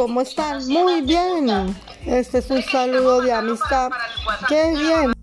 ¿cómo están? Muy bien. Este es un saludo de amistad. Qué bien.